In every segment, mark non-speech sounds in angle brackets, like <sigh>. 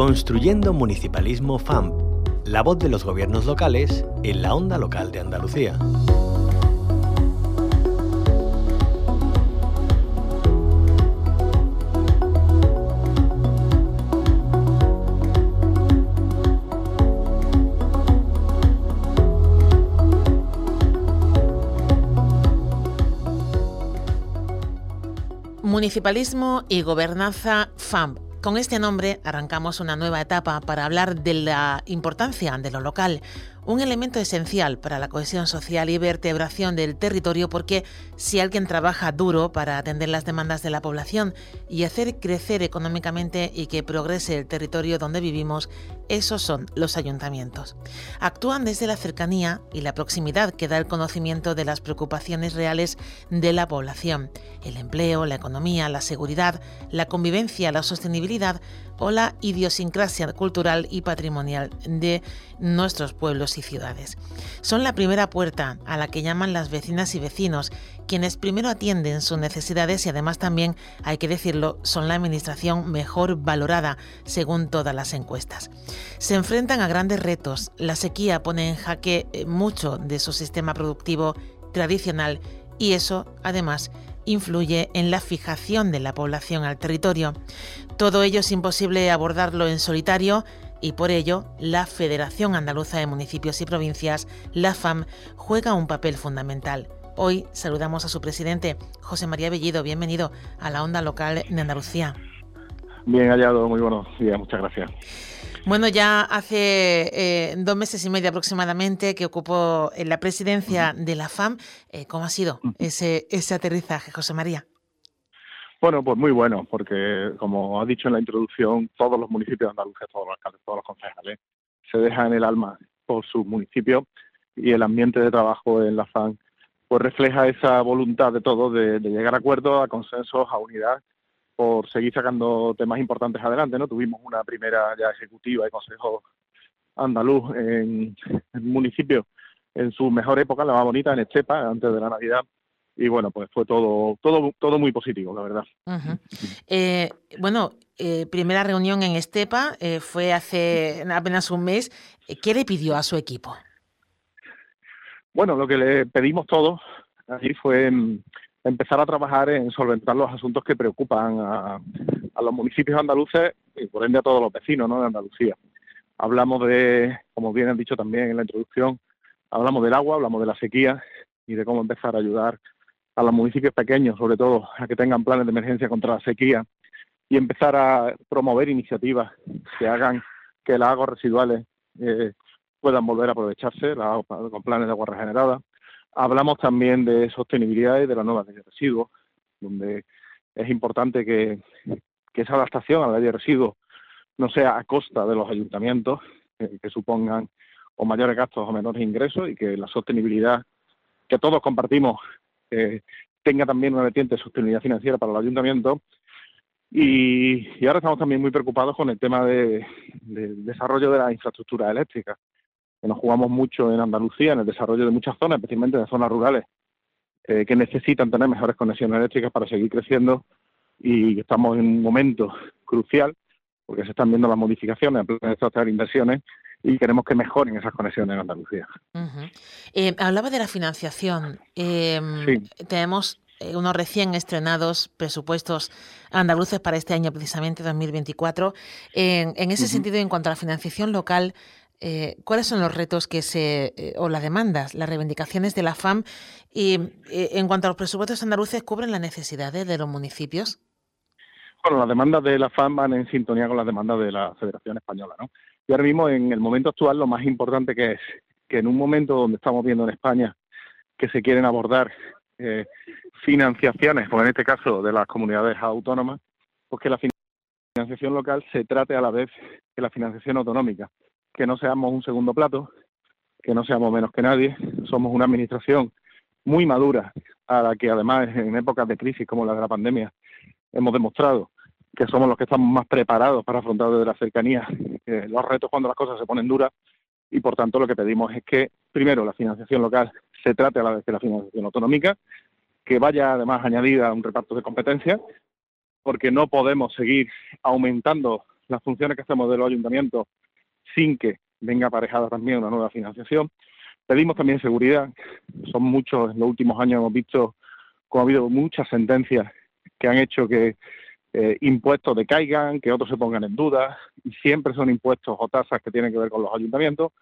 Construyendo Municipalismo FAMP, la voz de los gobiernos locales en la onda local de Andalucía. Municipalismo y Gobernanza FAMP. Con este nombre arrancamos una nueva etapa para hablar de la importancia de lo local, un elemento esencial para la cohesión social y vertebración del territorio porque si alguien trabaja duro para atender las demandas de la población y hacer crecer económicamente y que progrese el territorio donde vivimos, esos son los ayuntamientos. Actúan desde la cercanía y la proximidad que da el conocimiento de las preocupaciones reales de la población, el empleo, la economía, la seguridad, la convivencia, la sostenibilidad o la idiosincrasia cultural y patrimonial de nuestros pueblos y ciudades. Son la primera puerta a la que llaman las vecinas y vecinos, quienes primero atienden sus necesidades y además también, hay que decirlo, son la administración mejor valorada según todas las encuestas. Se enfrentan a grandes retos. La sequía pone en jaque eh, mucho de su sistema productivo tradicional y eso, además, influye en la fijación de la población al territorio. Todo ello es imposible abordarlo en solitario y por ello la Federación Andaluza de Municipios y Provincias, la FAM, juega un papel fundamental. Hoy saludamos a su presidente, José María Bellido. Bienvenido a la onda local de Andalucía. Bien hallado, muy buenos días, muchas gracias. Bueno, ya hace eh, dos meses y medio aproximadamente que ocupó la presidencia de la FAM. Eh, ¿Cómo ha sido ese, ese aterrizaje, José María? Bueno, pues muy bueno, porque como ha dicho en la introducción, todos los municipios de Andalucía, todos los alcaldes, todos los concejales, se dejan el alma por su municipio y el ambiente de trabajo en la FAM pues refleja esa voluntad de todos de, de llegar a acuerdos, a consensos, a unidad por seguir sacando temas importantes adelante, ¿no? Tuvimos una primera ya ejecutiva de Consejo Andaluz en el municipio en su mejor época, la más bonita, en Estepa, antes de la Navidad. Y bueno, pues fue todo, todo, todo muy positivo, la verdad. Eh, bueno, eh, primera reunión en Estepa eh, fue hace apenas un mes. ¿Qué le pidió a su equipo? Bueno, lo que le pedimos todos allí fue empezar a trabajar en solventar los asuntos que preocupan a, los municipios andaluces y por ende a todos los vecinos ¿no? de Andalucía. Hablamos de, como bien han dicho también en la introducción, hablamos del agua, hablamos de la sequía y de cómo empezar a ayudar a los municipios pequeños, sobre todo, a que tengan planes de emergencia contra la sequía y empezar a promover iniciativas que hagan que las aguas residuales eh, puedan volver a aprovecharse, con planes de agua regenerada, Hablamos también de sostenibilidad y de la nueva ley de residuos, donde es importante que, esa adaptación a la ley de residuos no sea a costa de los ayuntamientos, eh, que supongan o mayores gastos o menores ingresos y que la sostenibilidad que todos compartimos eh, tenga también una vertiente de sostenibilidad financiera para los ayuntamientos. Y, ahora estamos también muy preocupados con el tema de, desarrollo de la infraestructura eléctrica que nos jugamos mucho en Andalucía, en el desarrollo de muchas zonas, especialmente en zonas rurales, eh, que necesitan tener mejores conexiones eléctricas para seguir creciendo y estamos en un momento crucial porque se están viendo las modificaciones, planes de inversiones y queremos que mejoren esas conexiones en Andalucía. Eh, hablaba de la financiación. Em, tenemos eh, unos recién estrenados presupuestos andaluces para este año, precisamente 2024. en ese sentido, en cuanto a la financiación local, eh, cuáles son los retos que se, eh, o las demandas, las reivindicaciones de la FAM y eh, en cuanto a los presupuestos andaluces, ¿cubren las necesidades de los municipios? Bueno, las demandas de la FAM van en sintonía con las demandas de la Federación Española, ¿no? Y ahora mismo, en el momento actual, lo más importante que es que en un momento donde estamos viendo en España que se quieren abordar financiaciones, como en este caso de las comunidades autónomas, pues que la financiación local se trate a la vez que la financiación autonómica que no seamos un segundo plato, que no seamos menos que nadie. Somos una administración muy madura, a la que además en épocas de crisis como la de la pandemia hemos demostrado que somos los que estamos más preparados para afrontar desde la cercanía los retos cuando las cosas se ponen duras y por tanto lo que pedimos es que primero la financiación local se trate a la vez que la financiación autonómica, que vaya además añadida a un reparto de competencias, porque no podemos seguir aumentando las funciones que hacemos de los ayuntamientos sin que venga aparejada también una nueva financiación. Pedimos también seguridad. Son muchos, en los últimos años hemos visto cómo ha habido muchas sentencias que han hecho que eh, impuestos decaigan, que otros se pongan en duda, y siempre son impuestos o tasas que tienen que ver con los ayuntamientos,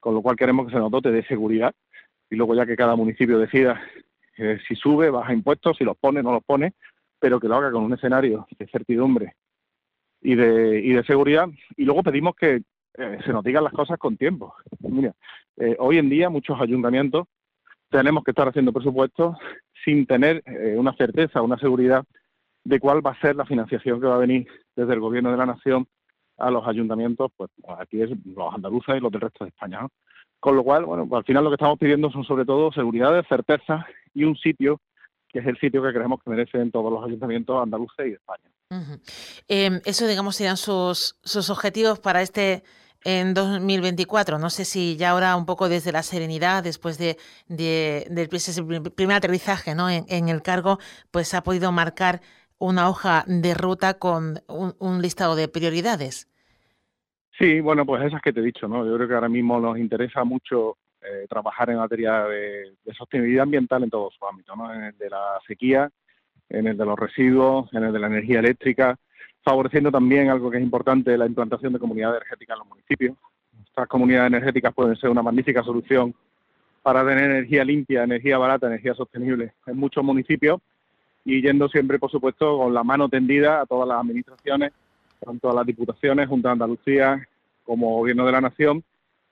con lo cual queremos que se nos dote de seguridad y luego ya que cada municipio decida eh, si sube, baja impuestos, si los pone, no los pone, pero que lo haga con un escenario de certidumbre y de, y de seguridad. Y luego pedimos que eh, se nos digan las cosas con tiempo. Mira, eh, hoy en día muchos ayuntamientos tenemos que estar haciendo presupuestos sin tener una certeza, una seguridad de cuál va a ser la financiación que va a venir desde el Gobierno de la Nación a los ayuntamientos, pues aquí es los andaluces y los del resto de España. Con lo cual, bueno, pues al final lo que estamos pidiendo son sobre todo seguridad, certeza y un sitio que es el sitio que creemos que merecen todos los ayuntamientos andaluces y de España. Em, eso, digamos, serían sus objetivos para este en 2024. No sé si ya ahora un poco desde la serenidad, después de, del primer aterrizaje ¿no? en, el cargo, pues ha podido marcar una hoja de ruta con un listado de prioridades. Sí, bueno, pues esas que te he dicho, ¿no? Yo creo que ahora mismo nos interesa mucho eh, trabajar en materia de, sostenibilidad ambiental en todos sus ámbitos, ¿no? En el de la sequía, en el de los residuos, en el de la energía eléctrica, favoreciendo también algo que es importante, la implantación de comunidades energéticas en los municipios. Estas comunidades energéticas pueden ser una magnífica solución para tener energía limpia, energía barata, energía sostenible en muchos municipios y yendo siempre, por supuesto, con la mano tendida a todas las administraciones tanto a las diputaciones, Junta de Andalucía como Gobierno de la Nación,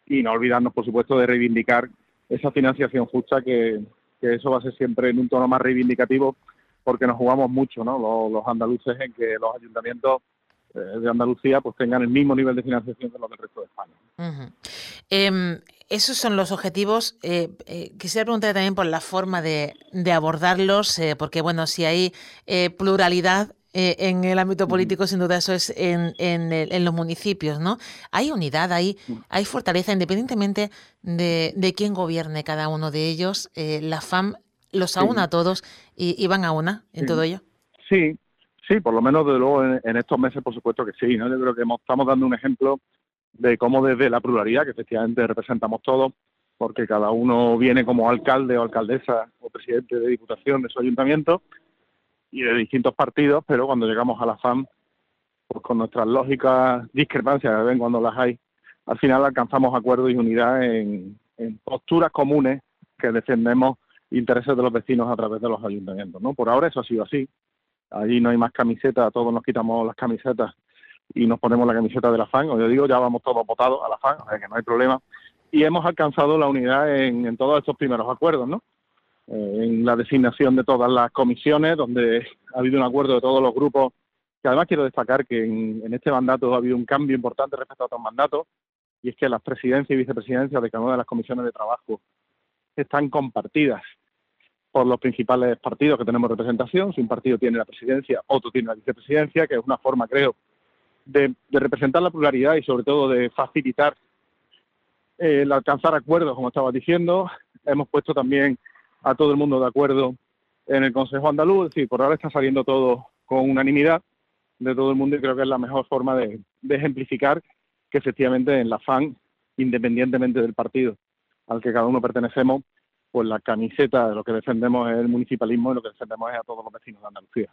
y no olvidarnos, por supuesto, de reivindicar esa financiación justa, que, eso va a ser siempre en un tono más reivindicativo, porque nos jugamos mucho, ¿no? Los, andaluces en que los ayuntamientos eh, de Andalucía pues tengan el mismo nivel de financiación que los del resto de España. Em, esos son los objetivos. Eh, eh, quisiera preguntar también por la forma de, de abordarlos, porque bueno, si hay pluralidad en el ámbito político, sin duda, eso es en, en, los municipios, ¿no? Hay unidad, hay, hay fortaleza, independientemente de, de quién gobierne cada uno de ellos. Eh, la FAM los aúna a todos y, van a una en todo ello. Sí, sí, por lo menos de luego en, estos meses, por supuesto que sí, ¿no? Yo creo que estamos dando un ejemplo de cómo desde la pluralidad, que efectivamente representamos todos, porque cada uno viene como alcalde o alcaldesa o presidente de diputación de su ayuntamiento, y de distintos partidos, pero cuando llegamos a la FAM, pues con nuestras lógicas discrepancias, que ven cuando las hay, al final alcanzamos acuerdos y unidad en, posturas comunes que defendemos intereses de los vecinos a través de los ayuntamientos. ¿no? Por ahora eso ha sido así. Allí no hay más camisetas, todos nos quitamos las camisetas y nos ponemos la camiseta de la FAN, o yo digo, ya vamos todos votados a la FAN, o sea que no hay problema. Y hemos alcanzado la unidad en, en todos estos primeros acuerdos, ¿no? Eh, en la designación de todas las comisiones, donde ha habido un acuerdo de todos los grupos, que además quiero destacar que en, este mandato ha habido un cambio importante respecto a otros mandatos, y es que las presidencias y vicepresidencias de cada una de las comisiones de trabajo están compartidas por los principales partidos que tenemos representación. Si un partido tiene la presidencia, otro tiene la vicepresidencia, que es una forma, creo, de, representar la pluralidad y sobre todo de facilitar eh, el alcanzar acuerdos, como estaba diciendo. Hemos puesto también a todo el mundo de acuerdo en el Consejo Andaluz. Es decir, por ahora está saliendo todo con unanimidad de todo el mundo y creo que es la mejor forma de, ejemplificar que efectivamente en la FAN, independientemente del partido al que cada uno pertenecemos, pues la camiseta de lo que defendemos es el municipalismo y lo que defendemos es a todos los vecinos de Andalucía.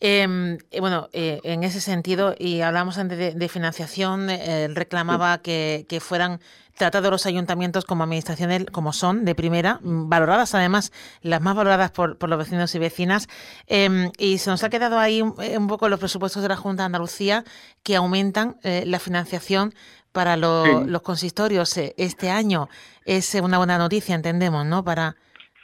Em, eh, bueno, eh, en ese sentido, y hablamos antes de, financiación, eh, reclamaba que, que, fueran tratados los ayuntamientos como administraciones como son, de primera, mm, valoradas además, las más valoradas por, por los vecinos y vecinas. Em, y se nos ha quedado ahí un, un, poco los presupuestos de la Junta de Andalucía que aumentan la financiación para los consistorios eh, este año es una buena noticia, entendemos, ¿no? Para,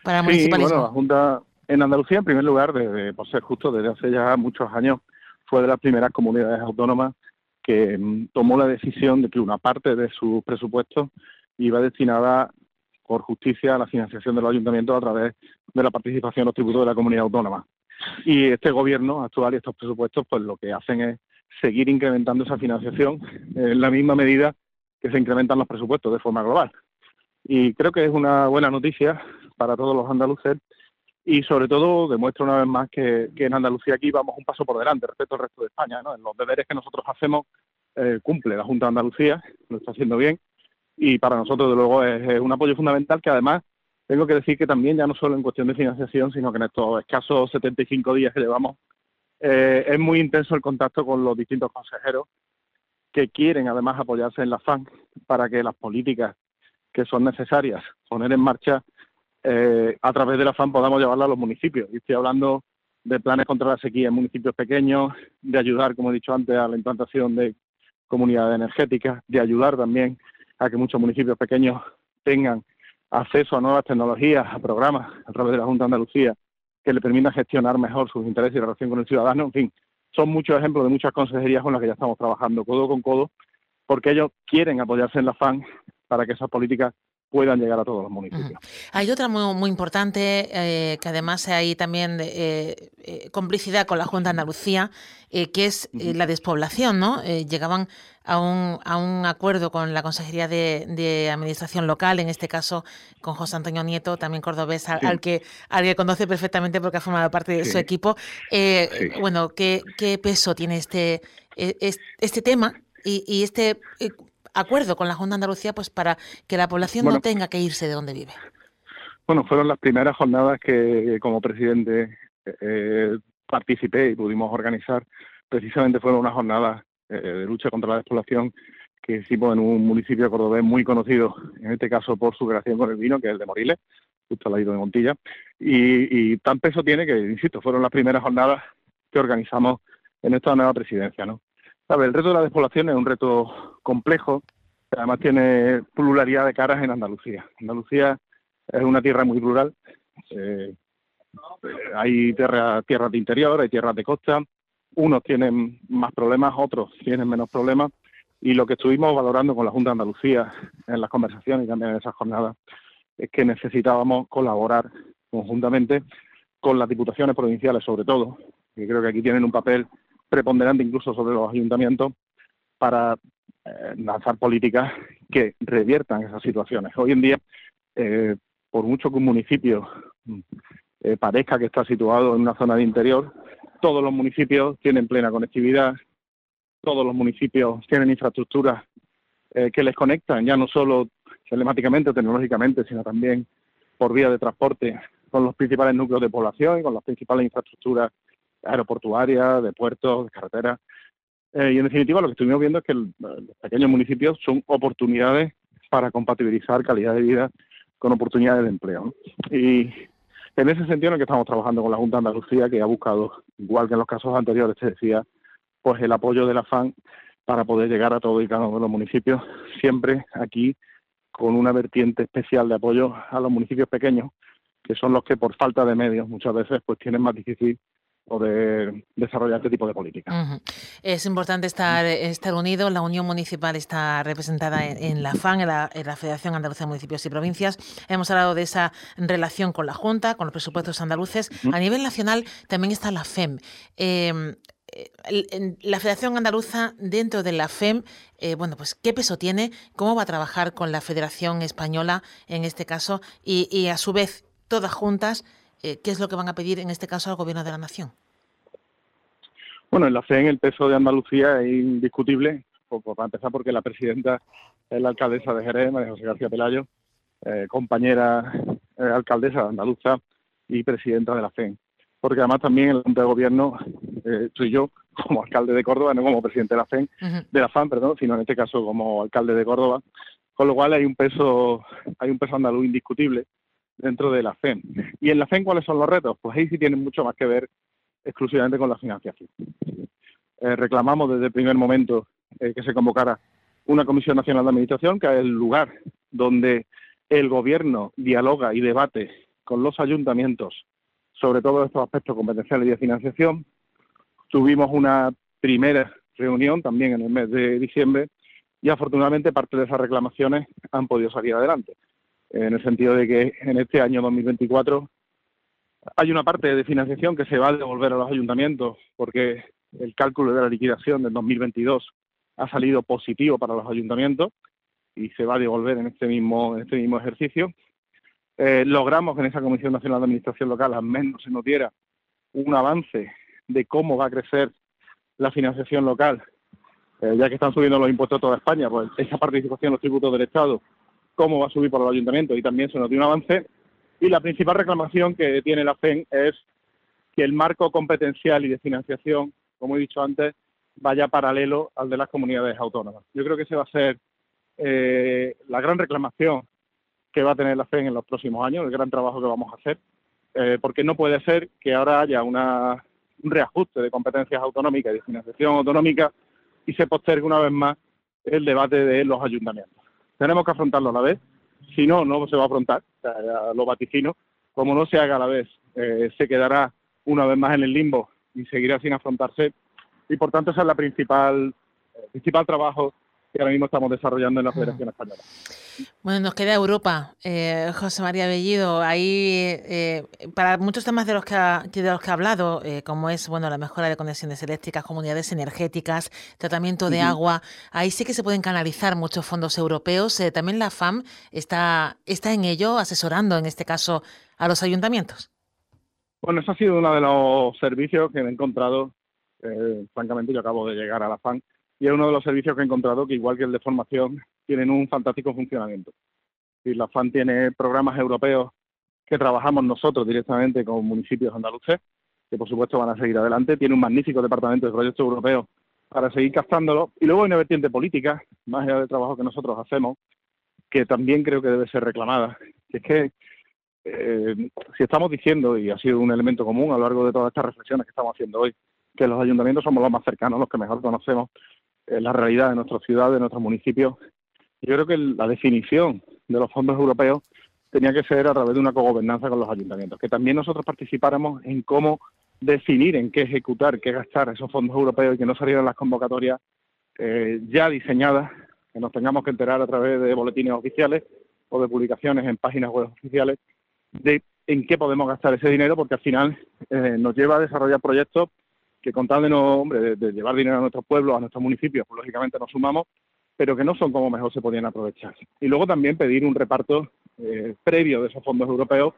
para el municipalismo. Bueno, la Junta en Andalucía, en primer lugar, de, por ser justo, desde hace ya muchos años, fue de las primeras comunidades autónomas que mm, tomó la decisión de que una parte de su presupuesto iba destinada por justicia a la financiación de los ayuntamientos a través de la participación en los tributos de la comunidad autónoma. Y este gobierno actual y estos presupuestos, pues lo que hacen es seguir incrementando esa financiación en la misma medida que se incrementan los presupuestos de forma global. Y creo que es una buena noticia para todos los andaluces y sobre todo demuestra una vez más que, en Andalucía aquí vamos un paso por delante respecto al resto de España. ¿no? En los deberes que nosotros hacemos eh, cumple la Junta de Andalucía, lo está haciendo bien y para nosotros, de luego, es, un apoyo fundamental que además tengo que decir que también ya no solo en cuestión de financiación, sino que en estos escasos 75 días que llevamos eh, es muy intenso el contacto con los distintos consejeros que quieren además apoyarse en la FAN para que las políticas que son necesarias poner en marcha eh, a través de la FAN podamos llevarla a los municipios. Y estoy hablando de planes contra la sequía en municipios pequeños, de ayudar, como he dicho antes, a la implantación de comunidades energéticas, de ayudar también a que muchos municipios pequeños tengan acceso a nuevas tecnologías, a programas a través de la Junta de Andalucía que le permitan gestionar mejor sus intereses y relación con el ciudadano. En fin, son muchos ejemplos de muchas consejerías con las que ya estamos trabajando codo con codo, porque ellos quieren apoyarse en la FAN para que esas políticas puedan llegar a todos los municipios. Hay otra muy, muy importante, eh, que además hay también eh, eh, complicidad con la Junta de Andalucía, que es la despoblación, ¿no? llegaban a un, a un acuerdo con la Consejería de, Administración Local, en este caso con José Antonio Nieto, también cordobés, al, que, alguien conoce perfectamente porque ha formado parte de su equipo. Bueno, ¿qué, ¿qué, peso tiene este, e, este tema y, y este acuerdo con la Junta de Andalucía pues para que la población no tenga que irse de donde vive? Bueno, fueron las primeras jornadas que como presidente eh, participé y pudimos organizar. Precisamente fueron unas jornadas eh, de lucha contra la despoblación que hicimos en un municipio cordobés muy conocido, en este caso por su creación con el vino, que es el de Moriles, justo al lado de Montilla. Y, y tan peso tiene que, insisto, fueron las primeras jornadas que organizamos en esta nueva presidencia, ¿no? El reto de la despoblación es un reto complejo, además tiene pluralidad de caras en Andalucía. Andalucía es una tierra muy plural. Eh, hay tierra, tierras de interior, hay tierras de costa. Unos tienen más problemas, otros tienen menos problemas. Y lo que estuvimos valorando con la Junta de Andalucía en las conversaciones y también en esas jornadas es que necesitábamos colaborar conjuntamente con las diputaciones provinciales, sobre todo, que creo que aquí tienen un papel preponderante incluso sobre los ayuntamientos para eh, lanzar políticas que reviertan esas situaciones. Hoy en día, eh, por mucho que un municipio eh, parezca que está situado en una zona de interior, todos los municipios tienen plena conectividad, todos los municipios tienen infraestructuras que les conectan, ya no solo telemáticamente o tecnológicamente, sino también por vía de transporte con los principales núcleos de población y con las principales infraestructuras aeroportuaria, de puertos, de carreteras. Eh, y en definitiva lo que estuvimos viendo es que los pequeños municipios son oportunidades para compatibilizar calidad de vida con oportunidades de empleo. Y en ese sentido en el que estamos trabajando con la Junta de Andalucía, que ha buscado, igual que en los casos anteriores, te decía, pues el apoyo de la FAN para poder llegar a todo y cada uno de los municipios, siempre aquí con una vertiente especial de apoyo a los municipios pequeños, que son los que por falta de medios muchas veces pues tienen más difícil poder desarrollar este tipo de políticas. Es importante estar, estar unido. La Unión Municipal está representada en, la FAN, en la, Federación Andaluza de Municipios y Provincias. Hemos hablado de esa relación con la Junta, con los presupuestos andaluces. A nivel nacional también está la FEM. Em, eh, la Federación Andaluza dentro de la FEM, eh, bueno, pues qué peso tiene, cómo va a trabajar con la Federación Española en este caso y, y a su vez todas juntas eh, ¿qué es lo que van a pedir en este caso al Gobierno de la Nación? Bueno, en la en el peso de Andalucía es indiscutible, para empezar porque la presidenta es la alcaldesa de Jerez, María José García Pelayo, eh, compañera eh, alcaldesa de Andaluza y presidenta de la FEN. Porque además también el Junta de Gobierno, eh, soy yo <laughs> como alcalde de Córdoba, no como presidente de la FEN, de la FAN, perdón, sino en este caso como alcalde de Córdoba, con lo cual hay un peso, hay un peso andaluz indiscutible dentro de la FEM. ¿Y en la FEM cuáles son los retos? Pues ahí sí tienen mucho más que ver exclusivamente con la financiación. Eh, reclamamos desde el primer momento eh, que se convocara una Comisión Nacional de Administración, que es el lugar donde el Gobierno dialoga y debate con los ayuntamientos sobre todos estos aspectos competenciales y de financiación. Tuvimos una primera reunión también en el mes de diciembre y afortunadamente parte de esas reclamaciones han podido salir adelante en el sentido de que en este año 2024 hay una parte de financiación que se va a devolver a los ayuntamientos porque el cálculo de la liquidación del 2022 ha salido positivo para los ayuntamientos y se va a devolver en este mismo, este mismo ejercicio. eh, logramos que en esa Comisión Nacional de Administración Local al menos se nos diera un avance de cómo va a crecer la financiación local, eh, ya que están subiendo los impuestos de toda España, pues esa participación en los tributos del Estado, cómo va a subir por los ayuntamientos y también se nos dio un avance. Y la principal reclamación que tiene la FEN es que el marco competencial y de financiación, como he dicho antes, vaya paralelo al de las comunidades autónomas. Yo creo que ese va a ser eh, la gran reclamación que va a tener la FEN en los próximos años, el gran trabajo que vamos a hacer, eh, porque no puede ser que ahora haya un reajuste de competencias autonómicas y de financiación autonómica y se postergue una vez más el debate de los ayuntamientos. Tenemos que afrontarlo a la vez, si no, no se va a afrontar, lo vaticino, como no se haga a la vez, eh, se quedará una vez más en el limbo y seguirá sin afrontarse. Y por tanto ese es la principal, el principal trabajo que ahora mismo estamos desarrollando en la Federación Española. Bueno, nos queda Europa, eh, José María Bellido. Ahí, eh, para muchos temas de los que ha, de los que ha hablado, eh, como es bueno la mejora de conexiones eléctricas, comunidades energéticas, tratamiento de agua, ahí sí que se pueden canalizar muchos fondos europeos. también la FAM está, está en ello, asesorando en este caso a los ayuntamientos. Bueno, eso ha sido uno de los servicios que he encontrado. francamente, yo acabo de llegar a la FAM y es uno de los servicios que he encontrado que, igual que el de formación, tienen un fantástico funcionamiento. Y la FAN tiene programas europeos que trabajamos nosotros directamente con municipios andaluces, que por supuesto van a seguir adelante. Tiene un magnífico departamento de proyectos europeos para seguir captándolo. Y luego hay una vertiente política, más allá del trabajo que nosotros hacemos, que también creo que debe ser reclamada, que es que eh, si estamos diciendo, y ha sido un elemento común a lo largo de todas estas reflexiones que estamos haciendo hoy, que los ayuntamientos somos los más cercanos, los que mejor conocemos la realidad de nuestras ciudades, de nuestros municipios. Yo creo que la definición de los fondos europeos tenía que ser a través de una cogobernanza con los ayuntamientos, que también nosotros participáramos en cómo definir en qué ejecutar, qué gastar esos fondos europeos y que no salieran las convocatorias eh, ya diseñadas, que nos tengamos que enterar a través de boletines oficiales o de publicaciones en páginas web oficiales de en qué podemos gastar ese dinero, porque al final eh, nos lleva a desarrollar proyectos que con tal de, no, hombre, de, llevar dinero a nuestros pueblos, a nuestros municipios, pues lógicamente nos sumamos, pero que no son como mejor se podían aprovechar. Y luego también pedir un reparto eh, previo de esos fondos europeos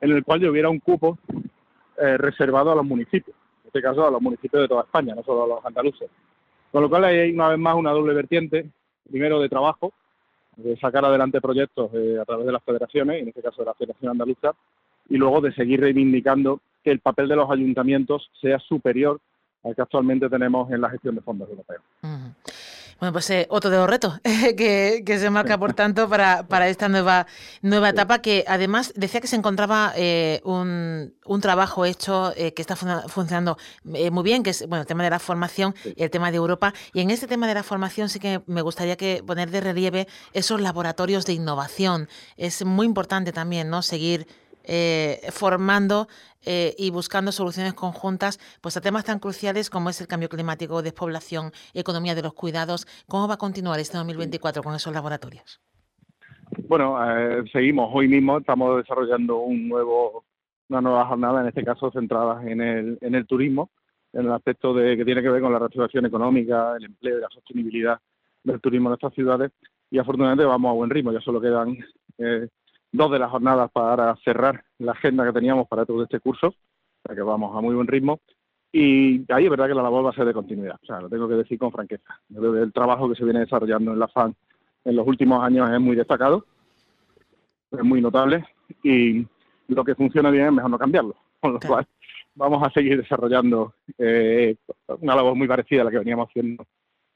en el cual hubiera un cupo eh, reservado a los municipios, en este caso a los municipios de toda España, no solo a los andaluces. Con lo cual hay una vez más una doble vertiente, primero de trabajo, de sacar adelante proyectos eh, a través de las federaciones, en este caso de la Federación Andaluza, y luego de seguir reivindicando que el papel de los ayuntamientos sea superior al que actualmente tenemos en la gestión de fondos europeos. Bueno, pues eh, otro de los retos <laughs> que, se marca, por tanto, para, para esta nueva, nueva etapa, que además decía que se encontraba eh, un, un, trabajo hecho eh, que está funcionando muy bien, que es bueno, el tema de la formación y el tema de Europa. Y en este tema de la formación sí que me gustaría que poner de relieve esos laboratorios de innovación. Es muy importante también, ¿no? Seguir eh, formando eh, y buscando soluciones conjuntas pues a temas tan cruciales como es el cambio climático, despoblación, economía de los cuidados. ¿Cómo va a continuar este 2024 con esos laboratorios? Bueno, eh, seguimos. Hoy mismo estamos desarrollando un nuevo, una nueva jornada, en este caso centrada en el, en el turismo, en el aspecto de que tiene que ver con la reactivación económica, el empleo y la sostenibilidad del turismo en estas ciudades. Y afortunadamente vamos a buen ritmo, ya solo quedan dos de las jornadas para cerrar la agenda que teníamos para todo este curso, o sea que vamos a muy buen ritmo. Y ahí es verdad que la labor va a ser de continuidad, o sea, lo tengo que decir con franqueza. el trabajo que se viene desarrollando en la FAN en los últimos años es muy destacado, es muy notable y lo que funciona bien es mejor no cambiarlo. <laughs> Con lo cual vamos a seguir desarrollando eh, una labor muy parecida a la que veníamos haciendo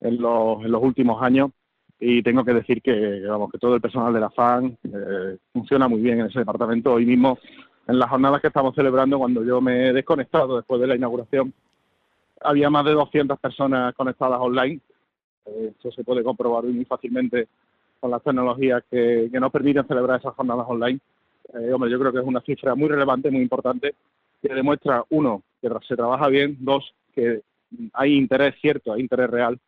en los, en los últimos años y tengo que decir que, vamos, que todo el personal de la FAN eh, funciona muy bien en ese departamento. Hoy mismo, en las jornadas que estamos celebrando, cuando yo me he desconectado después de la inauguración, había más de 200 personas conectadas online. Eh, eso se puede comprobar muy fácilmente con las tecnologías que, nos permiten celebrar esas jornadas online. Eh, hombre, yo creo que es una cifra muy relevante, muy importante, que demuestra, uno, que se trabaja bien, dos, que hay interés cierto, hay interés real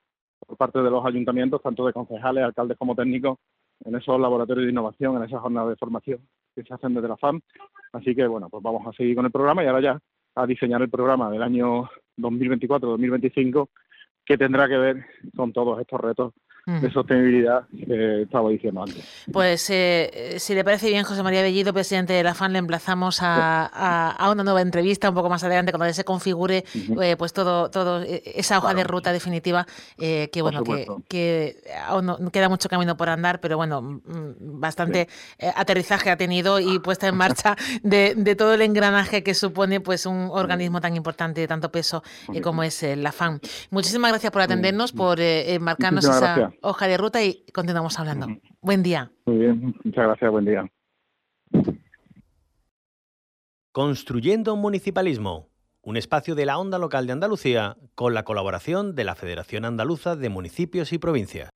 por parte de los ayuntamientos, tanto de concejales, alcaldes como técnicos, en esos laboratorios de innovación, en esas jornadas de formación que se hacen desde la FAM. Así que, bueno, pues vamos a seguir con el programa y ahora ya a diseñar el programa del año 2024-2025 que tendrá que ver con todos estos retos de sostenibilidad que estaba diciendo antes. Pues eh, si le parece bien, José María Bellido, presidente de la FAN, le emplazamos a, una nueva entrevista un poco más adelante cuando se configure eh, pues todo, todo eh, esa hoja de ruta definitiva que bueno que, aún no, queda mucho camino por andar, pero bueno mm, bastante aterrizaje ha tenido y puesta en marcha <laughs> de, todo el engranaje que supone pues un organismo tan importante de tanto peso como es la FAN. Muchísimas gracias por atendernos, por marcarnos esa hoja de ruta y continuamos hablando. Buen día. Muy bien, muchas gracias, buen día. Construyendo un municipalismo, un espacio de la onda local de Andalucía con la colaboración de la Federación Andaluza de Municipios y Provincias.